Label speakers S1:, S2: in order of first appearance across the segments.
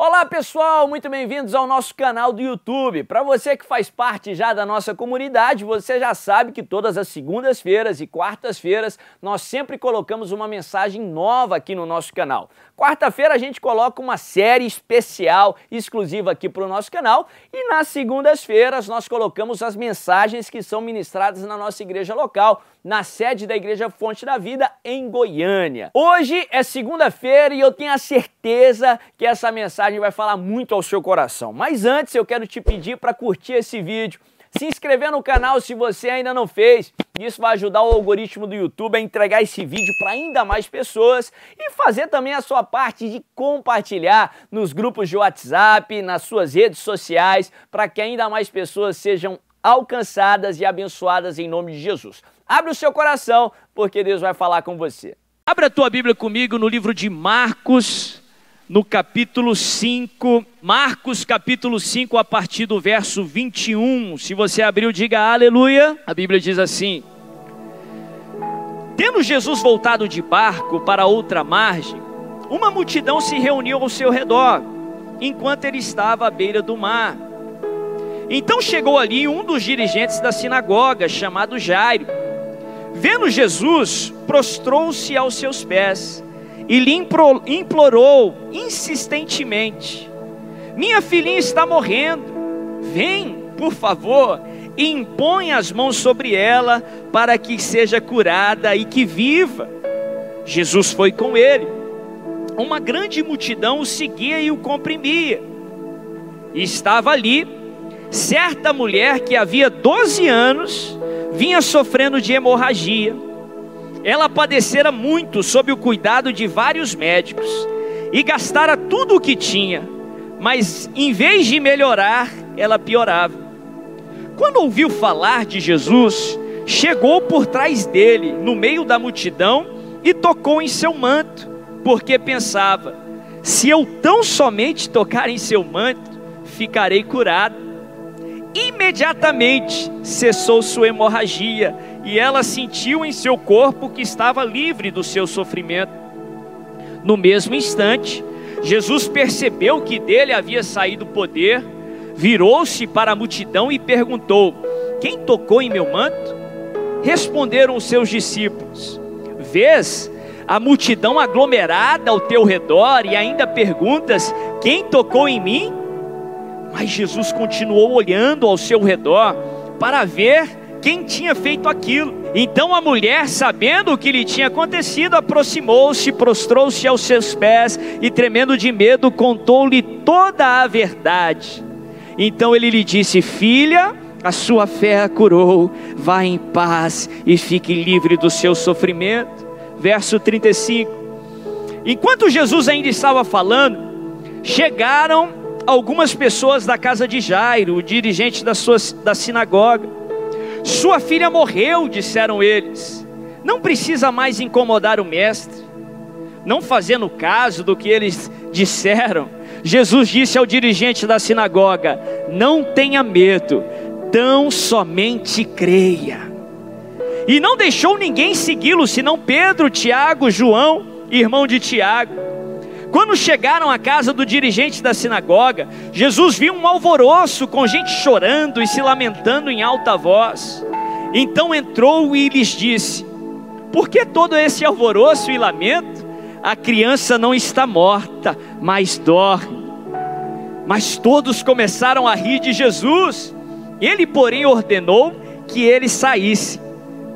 S1: Olá pessoal, muito bem-vindos ao nosso canal do YouTube. Para você que faz parte já da nossa comunidade, você já sabe que todas as segundas-feiras e quartas-feiras nós sempre colocamos uma mensagem nova aqui no nosso canal. Quarta-feira a gente coloca uma série especial exclusiva aqui para o nosso canal e nas segundas-feiras nós colocamos as mensagens que são ministradas na nossa igreja local, na sede da Igreja Fonte da Vida em Goiânia. Hoje é segunda-feira e eu tenho a certeza que essa mensagem vai falar muito ao seu coração. Mas antes eu quero te pedir para curtir esse vídeo se inscrever no canal se você ainda não fez. Isso vai ajudar o algoritmo do YouTube a entregar esse vídeo para ainda mais pessoas e fazer também a sua parte de compartilhar nos grupos de WhatsApp, nas suas redes sociais, para que ainda mais pessoas sejam alcançadas e abençoadas em nome de Jesus. Abre o seu coração, porque Deus vai falar com você. Abra a tua Bíblia comigo no livro de Marcos, no capítulo 5, Marcos capítulo 5, a partir do verso 21. Se você abriu, diga aleluia. A Bíblia diz assim: Tendo Jesus voltado de barco para outra margem, uma multidão se reuniu ao seu redor, enquanto ele estava à beira do mar. Então chegou ali um dos dirigentes da sinagoga, chamado Jairo. Vendo Jesus, prostrou-se aos seus pés e lhe implorou insistentemente: Minha filhinha está morrendo, vem, por favor, e impõe as mãos sobre ela para que seja curada e que viva. Jesus foi com ele. Uma grande multidão o seguia e o comprimia. E estava ali certa mulher que havia 12 anos vinha sofrendo de hemorragia ela padecera muito sob o cuidado de vários médicos e gastara tudo o que tinha, mas em vez de melhorar, ela piorava. Quando ouviu falar de Jesus, chegou por trás dele, no meio da multidão, e tocou em seu manto, porque pensava: se eu tão somente tocar em seu manto, ficarei curado. Imediatamente cessou sua hemorragia e ela sentiu em seu corpo que estava livre do seu sofrimento. No mesmo instante, Jesus percebeu que dele havia saído poder, virou-se para a multidão e perguntou: Quem tocou em meu manto? Responderam os seus discípulos: Vês a multidão aglomerada ao teu redor e ainda perguntas: Quem tocou em mim? Mas Jesus continuou olhando ao seu redor para ver quem tinha feito aquilo. Então a mulher, sabendo o que lhe tinha acontecido, aproximou-se, prostrou-se aos seus pés e, tremendo de medo, contou-lhe toda a verdade. Então ele lhe disse: Filha, a sua fé a curou, vá em paz e fique livre do seu sofrimento. Verso 35. Enquanto Jesus ainda estava falando, chegaram algumas pessoas da casa de Jairo, o dirigente da, sua, da sinagoga. Sua filha morreu, disseram eles. Não precisa mais incomodar o mestre. Não fazendo caso do que eles disseram, Jesus disse ao dirigente da sinagoga: Não tenha medo, tão somente creia. E não deixou ninguém segui-lo, senão Pedro, Tiago, João, irmão de Tiago. Quando chegaram à casa do dirigente da sinagoga, Jesus viu um alvoroço com gente chorando e se lamentando em alta voz. Então entrou e lhes disse: Por que todo esse alvoroço e lamento? A criança não está morta, mas dorme. Mas todos começaram a rir de Jesus. Ele, porém, ordenou que ele saísse.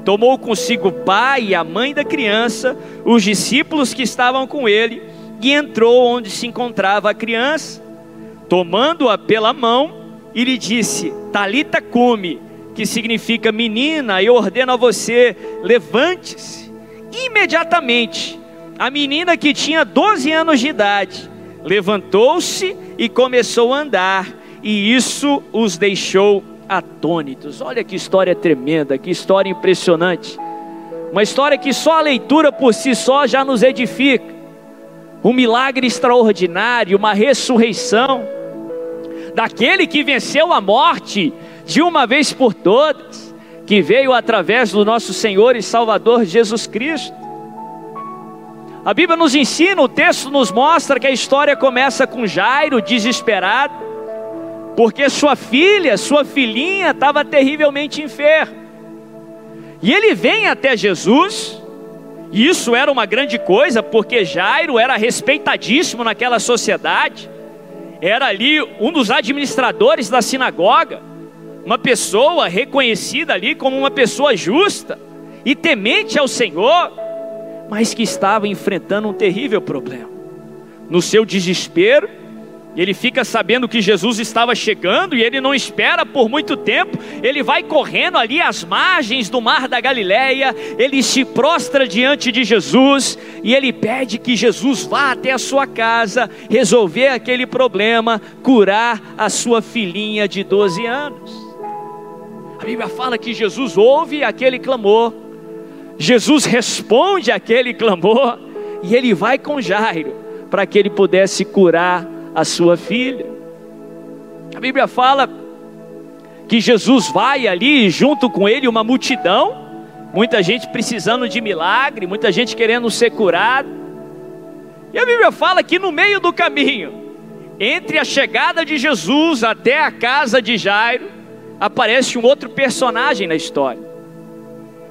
S1: Tomou consigo o pai e a mãe da criança, os discípulos que estavam com ele e entrou onde se encontrava a criança, tomando-a pela mão, e lhe disse: Talita cume, que significa menina, eu ordeno a você, levante-se. Imediatamente, a menina que tinha 12 anos de idade levantou-se e começou a andar, e isso os deixou atônitos. Olha que história tremenda, que história impressionante. Uma história que só a leitura por si só já nos edifica um milagre extraordinário, uma ressurreição daquele que venceu a morte de uma vez por todas, que veio através do nosso Senhor e Salvador Jesus Cristo. A Bíblia nos ensina, o texto nos mostra que a história começa com Jairo desesperado, porque sua filha, sua filhinha estava terrivelmente enferma. E ele vem até Jesus, e isso era uma grande coisa, porque Jairo era respeitadíssimo naquela sociedade, era ali um dos administradores da sinagoga, uma pessoa reconhecida ali como uma pessoa justa e temente ao Senhor mas que estava enfrentando um terrível problema. No seu desespero, ele fica sabendo que Jesus estava chegando e ele não espera por muito tempo. Ele vai correndo ali às margens do mar da Galileia. Ele se prostra diante de Jesus e ele pede que Jesus vá até a sua casa resolver aquele problema, curar a sua filhinha de 12 anos. A Bíblia fala que Jesus ouve aquele clamor Jesus responde aquele clamor e ele vai com Jairo para que ele pudesse curar a sua filha. A Bíblia fala que Jesus vai ali junto com ele uma multidão, muita gente precisando de milagre, muita gente querendo ser curado. E a Bíblia fala que no meio do caminho, entre a chegada de Jesus até a casa de Jairo, aparece um outro personagem na história.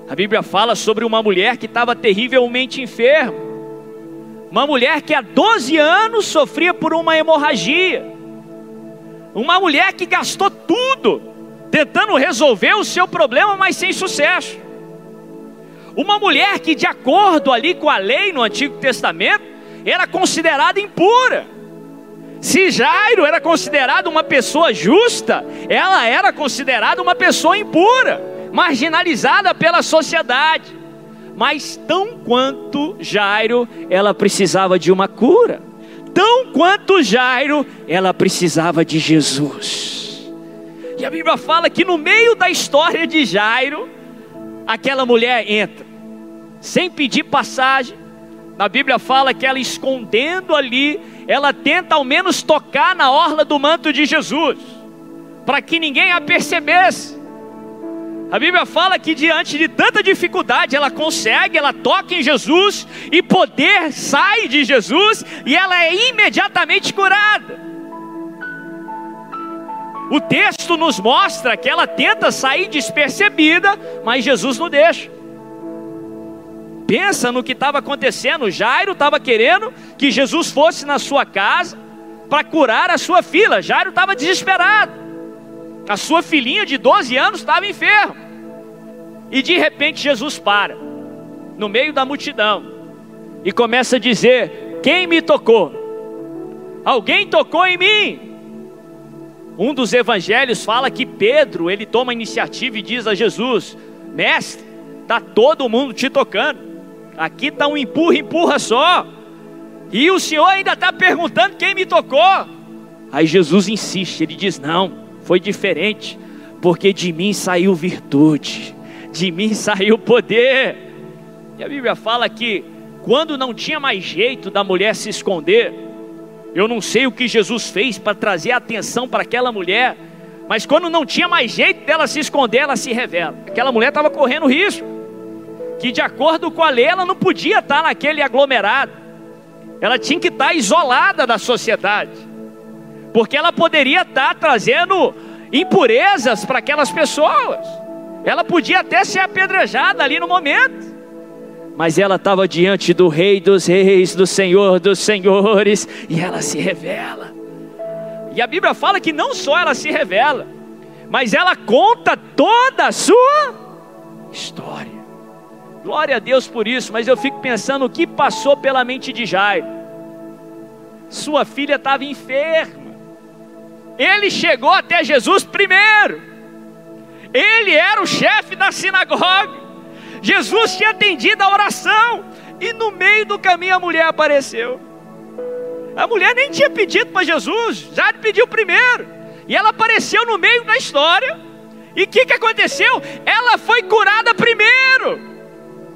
S1: A Bíblia fala sobre uma mulher que estava terrivelmente enferma. Uma mulher que há 12 anos sofria por uma hemorragia. Uma mulher que gastou tudo tentando resolver o seu problema, mas sem sucesso. Uma mulher que, de acordo ali com a lei no Antigo Testamento, era considerada impura. Se Jairo era considerado uma pessoa justa, ela era considerada uma pessoa impura marginalizada pela sociedade. Mas tão quanto Jairo, ela precisava de uma cura. Tão quanto Jairo, ela precisava de Jesus. E a Bíblia fala que no meio da história de Jairo, aquela mulher entra, sem pedir passagem. Na Bíblia fala que ela escondendo ali, ela tenta ao menos tocar na orla do manto de Jesus, para que ninguém a percebesse. A Bíblia fala que diante de tanta dificuldade, ela consegue, ela toca em Jesus e poder sai de Jesus e ela é imediatamente curada. O texto nos mostra que ela tenta sair despercebida, mas Jesus não deixa. Pensa no que estava acontecendo. Jairo estava querendo que Jesus fosse na sua casa para curar a sua filha. Jairo estava desesperado. A sua filhinha de 12 anos estava enferma. E de repente Jesus para, no meio da multidão, e começa a dizer: Quem me tocou? Alguém tocou em mim. Um dos evangelhos fala que Pedro, ele toma a iniciativa e diz a Jesus: Mestre, está todo mundo te tocando. Aqui está um empurra, empurra só. E o Senhor ainda está perguntando quem me tocou. Aí Jesus insiste, ele diz: Não, foi diferente, porque de mim saiu virtude, de mim saiu poder. E a Bíblia fala que quando não tinha mais jeito da mulher se esconder, eu não sei o que Jesus fez para trazer atenção para aquela mulher, mas quando não tinha mais jeito dela se esconder, ela se revela. Aquela mulher estava correndo risco, que de acordo com a lei ela não podia estar naquele aglomerado, ela tinha que estar isolada da sociedade, porque ela poderia estar trazendo impurezas para aquelas pessoas. Ela podia até ser apedrejada ali no momento, mas ela estava diante do Rei dos Reis, do Senhor dos Senhores, e ela se revela. E a Bíblia fala que não só ela se revela, mas ela conta toda a sua história. Glória a Deus por isso, mas eu fico pensando o que passou pela mente de Jairo. Sua filha estava enferma. Ele chegou até Jesus primeiro. Ele era o chefe da sinagoga. Jesus tinha atendido a oração. E no meio do caminho a mulher apareceu. A mulher nem tinha pedido para Jesus, já pediu primeiro. E ela apareceu no meio da história. E o que, que aconteceu? Ela foi curada primeiro.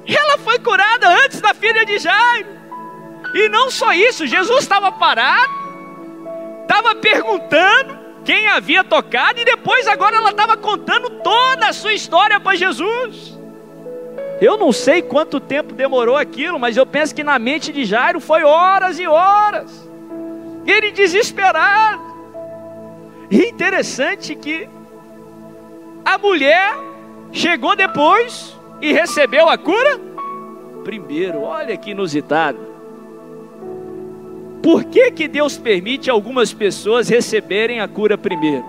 S1: Ela foi curada antes da filha de Jairo. E não só isso, Jesus estava parado, estava perguntando, quem havia tocado, e depois agora ela estava contando toda a sua história para Jesus. Eu não sei quanto tempo demorou aquilo, mas eu penso que na mente de Jairo foi horas e horas. Ele desesperado. E interessante que a mulher chegou depois e recebeu a cura primeiro. Olha que inusitado. Por que, que Deus permite algumas pessoas receberem a cura primeiro?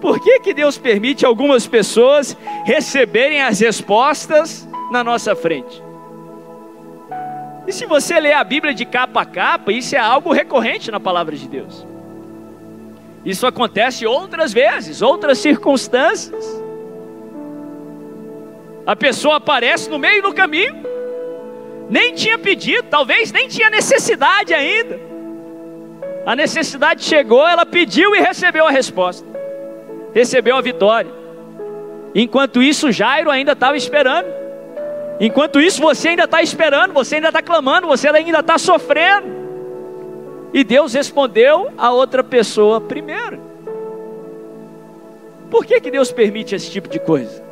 S1: Por que, que Deus permite algumas pessoas receberem as respostas na nossa frente? E se você ler a Bíblia de capa a capa, isso é algo recorrente na palavra de Deus. Isso acontece outras vezes, outras circunstâncias. A pessoa aparece no meio do caminho, nem tinha pedido, talvez nem tinha necessidade ainda. A necessidade chegou, ela pediu e recebeu a resposta, recebeu a vitória. Enquanto isso, Jairo ainda estava esperando. Enquanto isso, você ainda está esperando, você ainda está clamando, você ainda está sofrendo. E Deus respondeu a outra pessoa primeiro. Por que, que Deus permite esse tipo de coisa?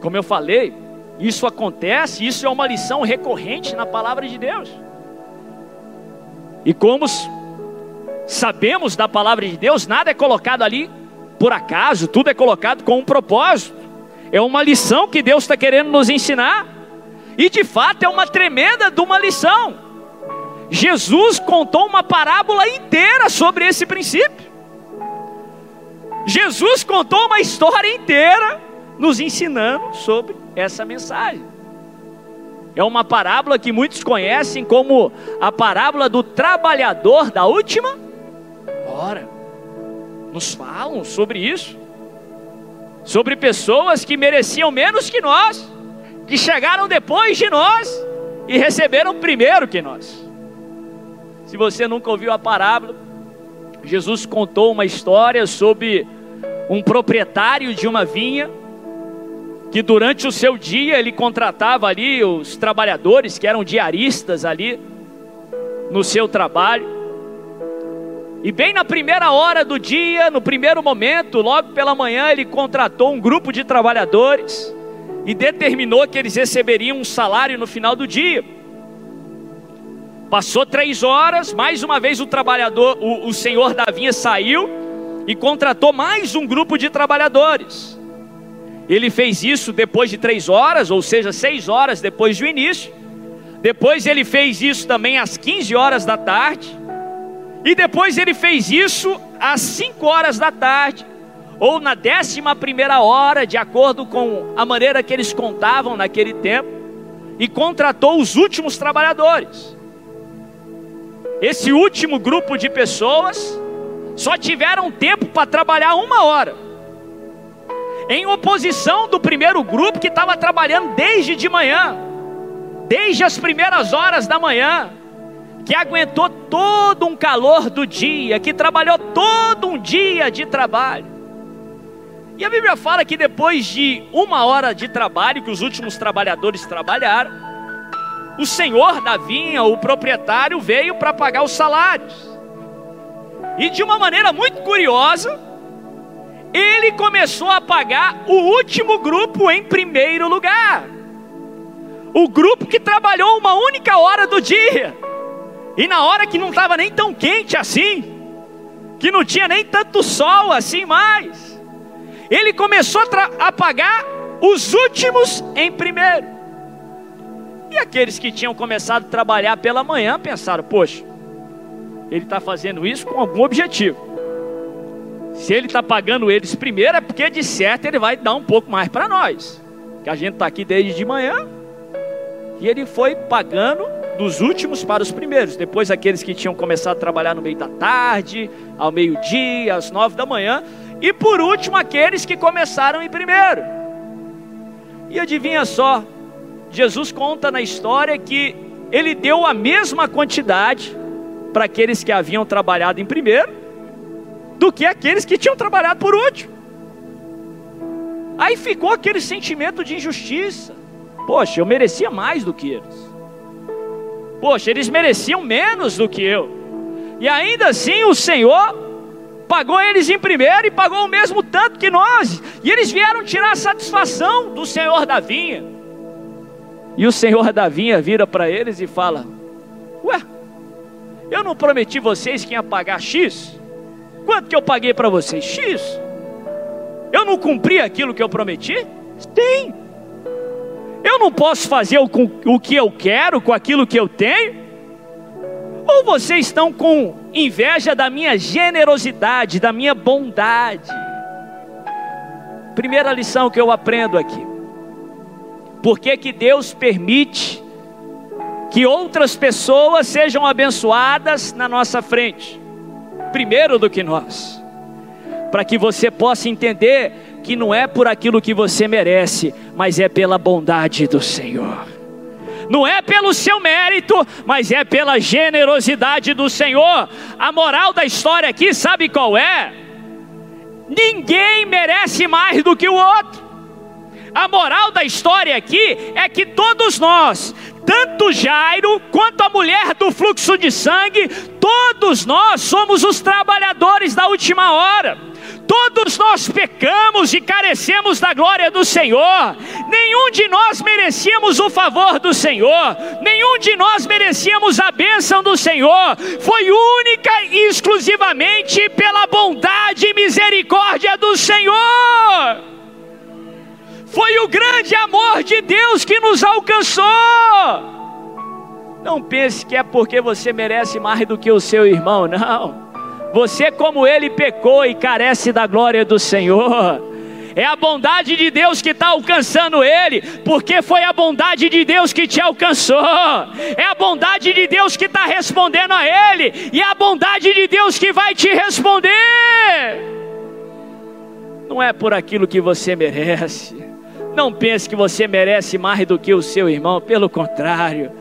S1: Como eu falei, isso acontece, isso é uma lição recorrente na palavra de Deus. E como sabemos da palavra de Deus, nada é colocado ali por acaso, tudo é colocado com um propósito. É uma lição que Deus está querendo nos ensinar. E de fato é uma tremenda de uma lição. Jesus contou uma parábola inteira sobre esse princípio. Jesus contou uma história inteira nos ensinando sobre essa mensagem. É uma parábola que muitos conhecem como a parábola do trabalhador da última hora. Nos falam sobre isso. Sobre pessoas que mereciam menos que nós, que chegaram depois de nós e receberam primeiro que nós. Se você nunca ouviu a parábola, Jesus contou uma história sobre um proprietário de uma vinha que durante o seu dia ele contratava ali os trabalhadores que eram diaristas ali no seu trabalho. E bem na primeira hora do dia, no primeiro momento, logo pela manhã, ele contratou um grupo de trabalhadores e determinou que eles receberiam um salário no final do dia. Passou três horas, mais uma vez o trabalhador, o, o senhor da vinha saiu e contratou mais um grupo de trabalhadores. Ele fez isso depois de três horas, ou seja, seis horas depois do início. Depois ele fez isso também às 15 horas da tarde. E depois ele fez isso às 5 horas da tarde, ou na décima primeira hora, de acordo com a maneira que eles contavam naquele tempo, e contratou os últimos trabalhadores. Esse último grupo de pessoas só tiveram tempo para trabalhar uma hora em oposição do primeiro grupo que estava trabalhando desde de manhã, desde as primeiras horas da manhã, que aguentou todo um calor do dia, que trabalhou todo um dia de trabalho. E a Bíblia fala que depois de uma hora de trabalho, que os últimos trabalhadores trabalharam, o senhor da vinha, o proprietário, veio para pagar os salários. E de uma maneira muito curiosa, ele começou a pagar o último grupo em primeiro lugar. O grupo que trabalhou uma única hora do dia, e na hora que não estava nem tão quente assim, que não tinha nem tanto sol assim mais, ele começou a, a pagar os últimos em primeiro. E aqueles que tinham começado a trabalhar pela manhã pensaram: poxa, ele está fazendo isso com algum objetivo. Se ele está pagando eles primeiro, é porque de certo ele vai dar um pouco mais para nós. Que a gente está aqui desde de manhã. E ele foi pagando dos últimos para os primeiros. Depois aqueles que tinham começado a trabalhar no meio da tarde, ao meio-dia, às nove da manhã. E por último aqueles que começaram em primeiro. E adivinha só, Jesus conta na história que ele deu a mesma quantidade para aqueles que haviam trabalhado em primeiro do que aqueles que tinham trabalhado por último. Aí ficou aquele sentimento de injustiça. Poxa, eu merecia mais do que eles. Poxa, eles mereciam menos do que eu. E ainda assim o Senhor pagou eles em primeiro e pagou o mesmo tanto que nós. E eles vieram tirar a satisfação do senhor da vinha. E o senhor da vinha vira para eles e fala: Ué, eu não prometi vocês que ia pagar X? Quanto que eu paguei para vocês? X. Eu não cumpri aquilo que eu prometi? Tem. Eu não posso fazer o, o que eu quero com aquilo que eu tenho? Ou vocês estão com inveja da minha generosidade, da minha bondade? Primeira lição que eu aprendo aqui. Por que, que Deus permite que outras pessoas sejam abençoadas na nossa frente? Primeiro do que nós. Para que você possa entender que não é por aquilo que você merece, mas é pela bondade do Senhor não é pelo seu mérito, mas é pela generosidade do Senhor. A moral da história aqui, sabe qual é? Ninguém merece mais do que o outro. A moral da história aqui é que todos nós, tanto Jairo quanto a mulher do fluxo de sangue, todos nós somos os trabalhadores da última hora. Todos nós pecamos e carecemos da glória do Senhor. Nenhum de nós merecíamos o favor do Senhor. Nenhum de nós merecíamos a bênção do Senhor. Foi única e exclusivamente pela bondade e misericórdia do Senhor. Foi o grande amor de Deus que nos alcançou. Não pense que é porque você merece mais do que o seu irmão, não. Você, como ele, pecou e carece da glória do Senhor. É a bondade de Deus que está alcançando ele, porque foi a bondade de Deus que te alcançou. É a bondade de Deus que está respondendo a ele, e é a bondade de Deus que vai te responder. Não é por aquilo que você merece. Não pense que você merece mais do que o seu irmão, pelo contrário.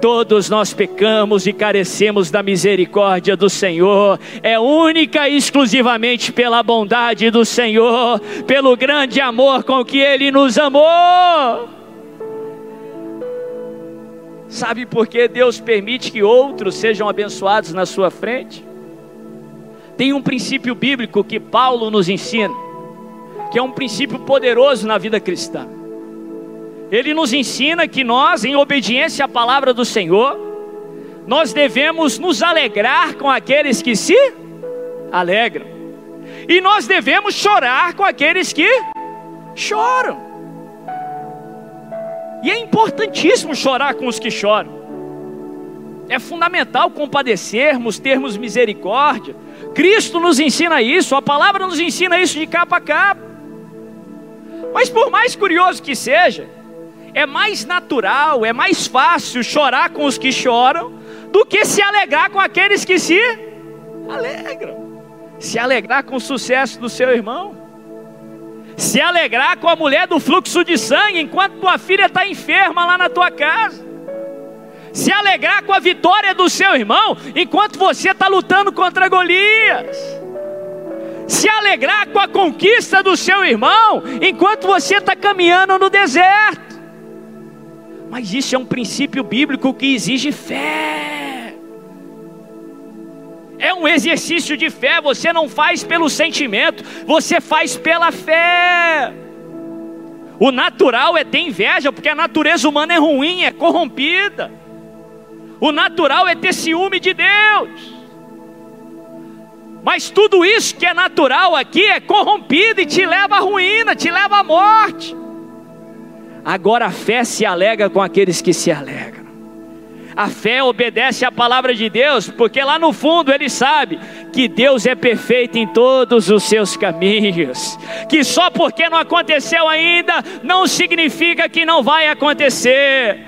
S1: Todos nós pecamos e carecemos da misericórdia do Senhor. É única e exclusivamente pela bondade do Senhor, pelo grande amor com que Ele nos amou. Sabe por que Deus permite que outros sejam abençoados na sua frente? Tem um princípio bíblico que Paulo nos ensina, que é um princípio poderoso na vida cristã. Ele nos ensina que nós, em obediência à palavra do Senhor, nós devemos nos alegrar com aqueles que se alegram, e nós devemos chorar com aqueles que choram. E é importantíssimo chorar com os que choram. É fundamental compadecermos, termos misericórdia. Cristo nos ensina isso, a palavra nos ensina isso de capa a capa. Mas por mais curioso que seja, é mais natural, é mais fácil chorar com os que choram do que se alegrar com aqueles que se alegram. Se alegrar com o sucesso do seu irmão. Se alegrar com a mulher do fluxo de sangue enquanto tua filha está enferma lá na tua casa. Se alegrar com a vitória do seu irmão enquanto você está lutando contra Golias se alegrar com a conquista do seu irmão, enquanto você está caminhando no deserto. Mas isso é um princípio bíblico que exige fé. É um exercício de fé, você não faz pelo sentimento, você faz pela fé. O natural é ter inveja, porque a natureza humana é ruim, é corrompida. O natural é ter ciúme de Deus. Mas tudo isso que é natural aqui é corrompido e te leva à ruína, te leva à morte. Agora a fé se alega com aqueles que se alegram. A fé obedece à palavra de Deus, porque lá no fundo ele sabe que Deus é perfeito em todos os seus caminhos. Que só porque não aconteceu ainda não significa que não vai acontecer.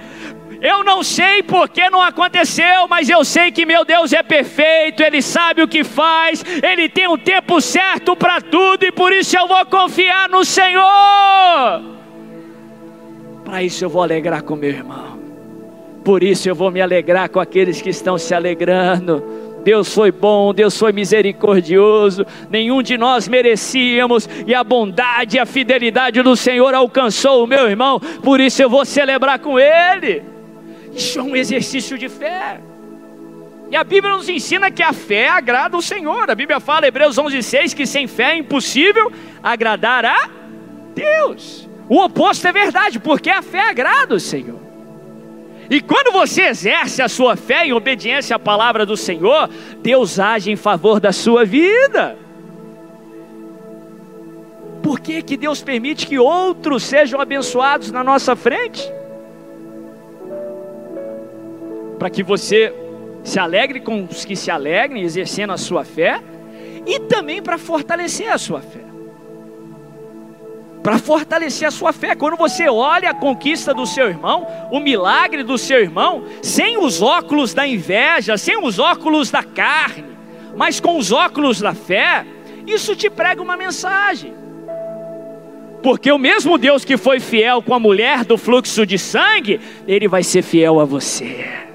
S1: Eu não sei porque não aconteceu, mas eu sei que meu Deus é perfeito, Ele sabe o que faz, Ele tem um tempo certo para tudo e por isso eu vou confiar no Senhor. Para isso eu vou alegrar com meu irmão. Por isso eu vou me alegrar com aqueles que estão se alegrando. Deus foi bom, Deus foi misericordioso, nenhum de nós merecíamos, e a bondade e a fidelidade do Senhor alcançou o meu irmão, por isso eu vou celebrar com ele. Isso é um exercício de fé. E a Bíblia nos ensina que a fé agrada o Senhor. A Bíblia fala, Hebreus 11,6, que sem fé é impossível agradar a Deus. O oposto é verdade, porque a fé agrada o Senhor. E quando você exerce a sua fé em obediência à palavra do Senhor, Deus age em favor da sua vida. Por que, que Deus permite que outros sejam abençoados na nossa frente? Para que você se alegre com os que se alegrem, exercendo a sua fé, e também para fortalecer a sua fé. Para fortalecer a sua fé, quando você olha a conquista do seu irmão, o milagre do seu irmão, sem os óculos da inveja, sem os óculos da carne, mas com os óculos da fé, isso te prega uma mensagem. Porque o mesmo Deus que foi fiel com a mulher do fluxo de sangue, ele vai ser fiel a você.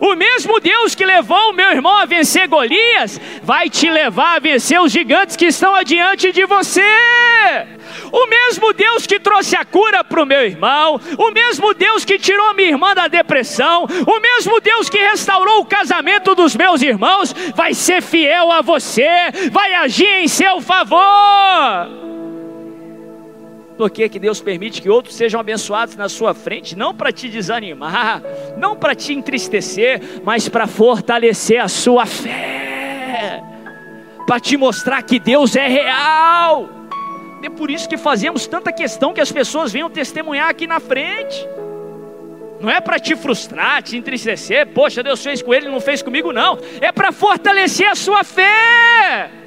S1: O mesmo Deus que levou o meu irmão a vencer Golias, vai te levar a vencer os gigantes que estão adiante de você. O mesmo Deus que trouxe a cura para o meu irmão, o mesmo Deus que tirou minha irmã da depressão, o mesmo Deus que restaurou o casamento dos meus irmãos, vai ser fiel a você, vai agir em seu favor. Por que, que Deus permite que outros sejam abençoados na sua frente? Não para te desanimar, não para te entristecer, mas para fortalecer a sua fé, para te mostrar que Deus é real. É por isso que fazemos tanta questão que as pessoas venham testemunhar aqui na frente. Não é para te frustrar, te entristecer, poxa, Deus fez com ele, não fez comigo, não. É para fortalecer a sua fé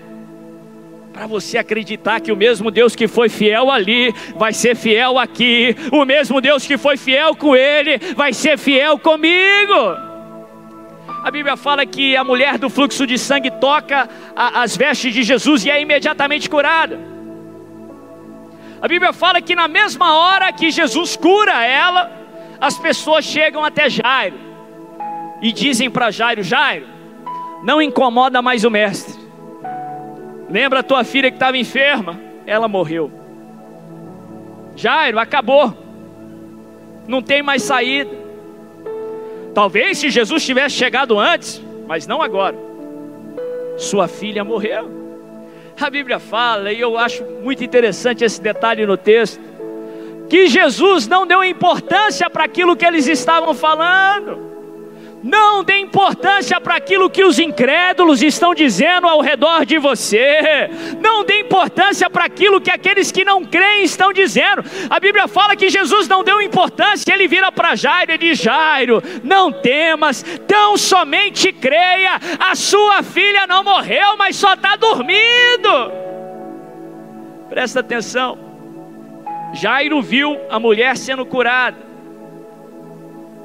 S1: para você acreditar que o mesmo Deus que foi fiel ali vai ser fiel aqui, o mesmo Deus que foi fiel com ele vai ser fiel comigo. A Bíblia fala que a mulher do fluxo de sangue toca a, as vestes de Jesus e é imediatamente curada. A Bíblia fala que na mesma hora que Jesus cura ela, as pessoas chegam até Jairo e dizem para Jairo: Jairo, não incomoda mais o mestre Lembra a tua filha que estava enferma? Ela morreu. Jairo, acabou. Não tem mais saída. Talvez se Jesus tivesse chegado antes, mas não agora. Sua filha morreu. A Bíblia fala, e eu acho muito interessante esse detalhe no texto, que Jesus não deu importância para aquilo que eles estavam falando. Não dê importância para aquilo que os incrédulos estão dizendo ao redor de você. Não dê importância para aquilo que aqueles que não creem estão dizendo. A Bíblia fala que Jesus não deu importância. Ele vira para Jairo e diz: Jairo, não temas, tão somente creia. A sua filha não morreu, mas só está dormindo. Presta atenção. Jairo viu a mulher sendo curada.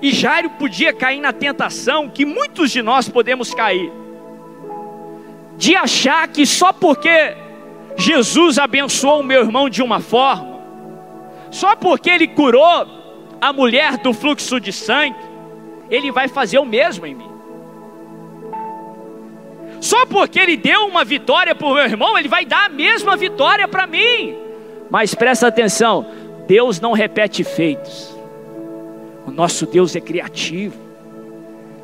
S1: E Jairo podia cair na tentação que muitos de nós podemos cair, de achar que só porque Jesus abençoou o meu irmão de uma forma, só porque ele curou a mulher do fluxo de sangue, ele vai fazer o mesmo em mim. Só porque ele deu uma vitória para o meu irmão, ele vai dar a mesma vitória para mim. Mas presta atenção, Deus não repete feitos. O nosso Deus é criativo.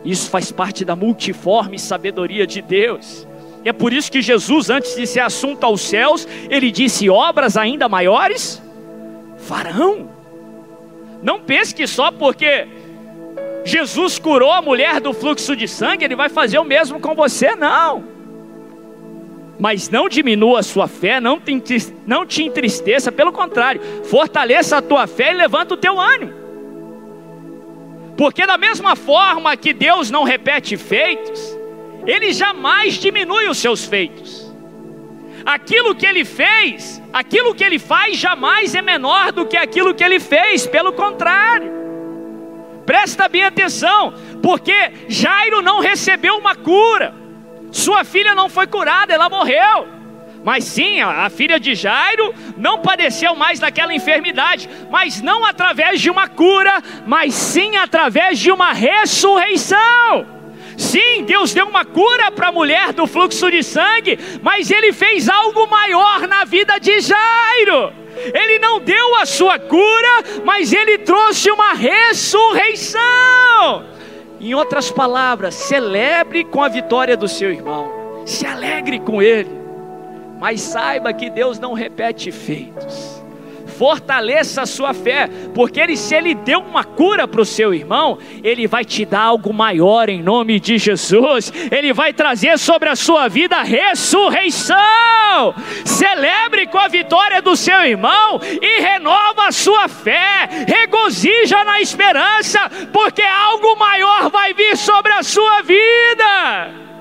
S1: Isso faz parte da multiforme sabedoria de Deus. E é por isso que Jesus, antes de ser assunto aos céus, ele disse: obras ainda maiores farão. Não pense que só porque Jesus curou a mulher do fluxo de sangue, ele vai fazer o mesmo com você, não. Mas não diminua a sua fé, não te, entristeça, pelo contrário, fortaleça a tua fé e levanta o teu ânimo. Porque da mesma forma que Deus não repete feitos, Ele jamais diminui os seus feitos. Aquilo que Ele fez, aquilo que Ele faz jamais é menor do que aquilo que Ele fez, pelo contrário. Presta bem atenção, porque Jairo não recebeu uma cura, sua filha não foi curada, ela morreu. Mas sim, a, filha de Jairo não padeceu mais daquela enfermidade, mas não através de uma cura, mas sim através de uma ressurreição. Sim, Deus deu uma cura para a mulher do fluxo de sangue, mas Ele fez algo maior na vida de Jairo. Ele não deu a sua cura, mas Ele trouxe uma ressurreição. Em outras palavras, celebre com a vitória do seu irmão, se alegre com ele, mas saiba que Deus não repete feitos fortaleça a sua fé, porque ele, se ele deu uma cura para o seu irmão, ele vai te dar algo maior em nome de Jesus, ele vai trazer sobre a sua vida a ressurreição. Celebre com a vitória do seu irmão e renova a sua fé, regozija na esperança, porque algo maior vai vir sobre a sua vida.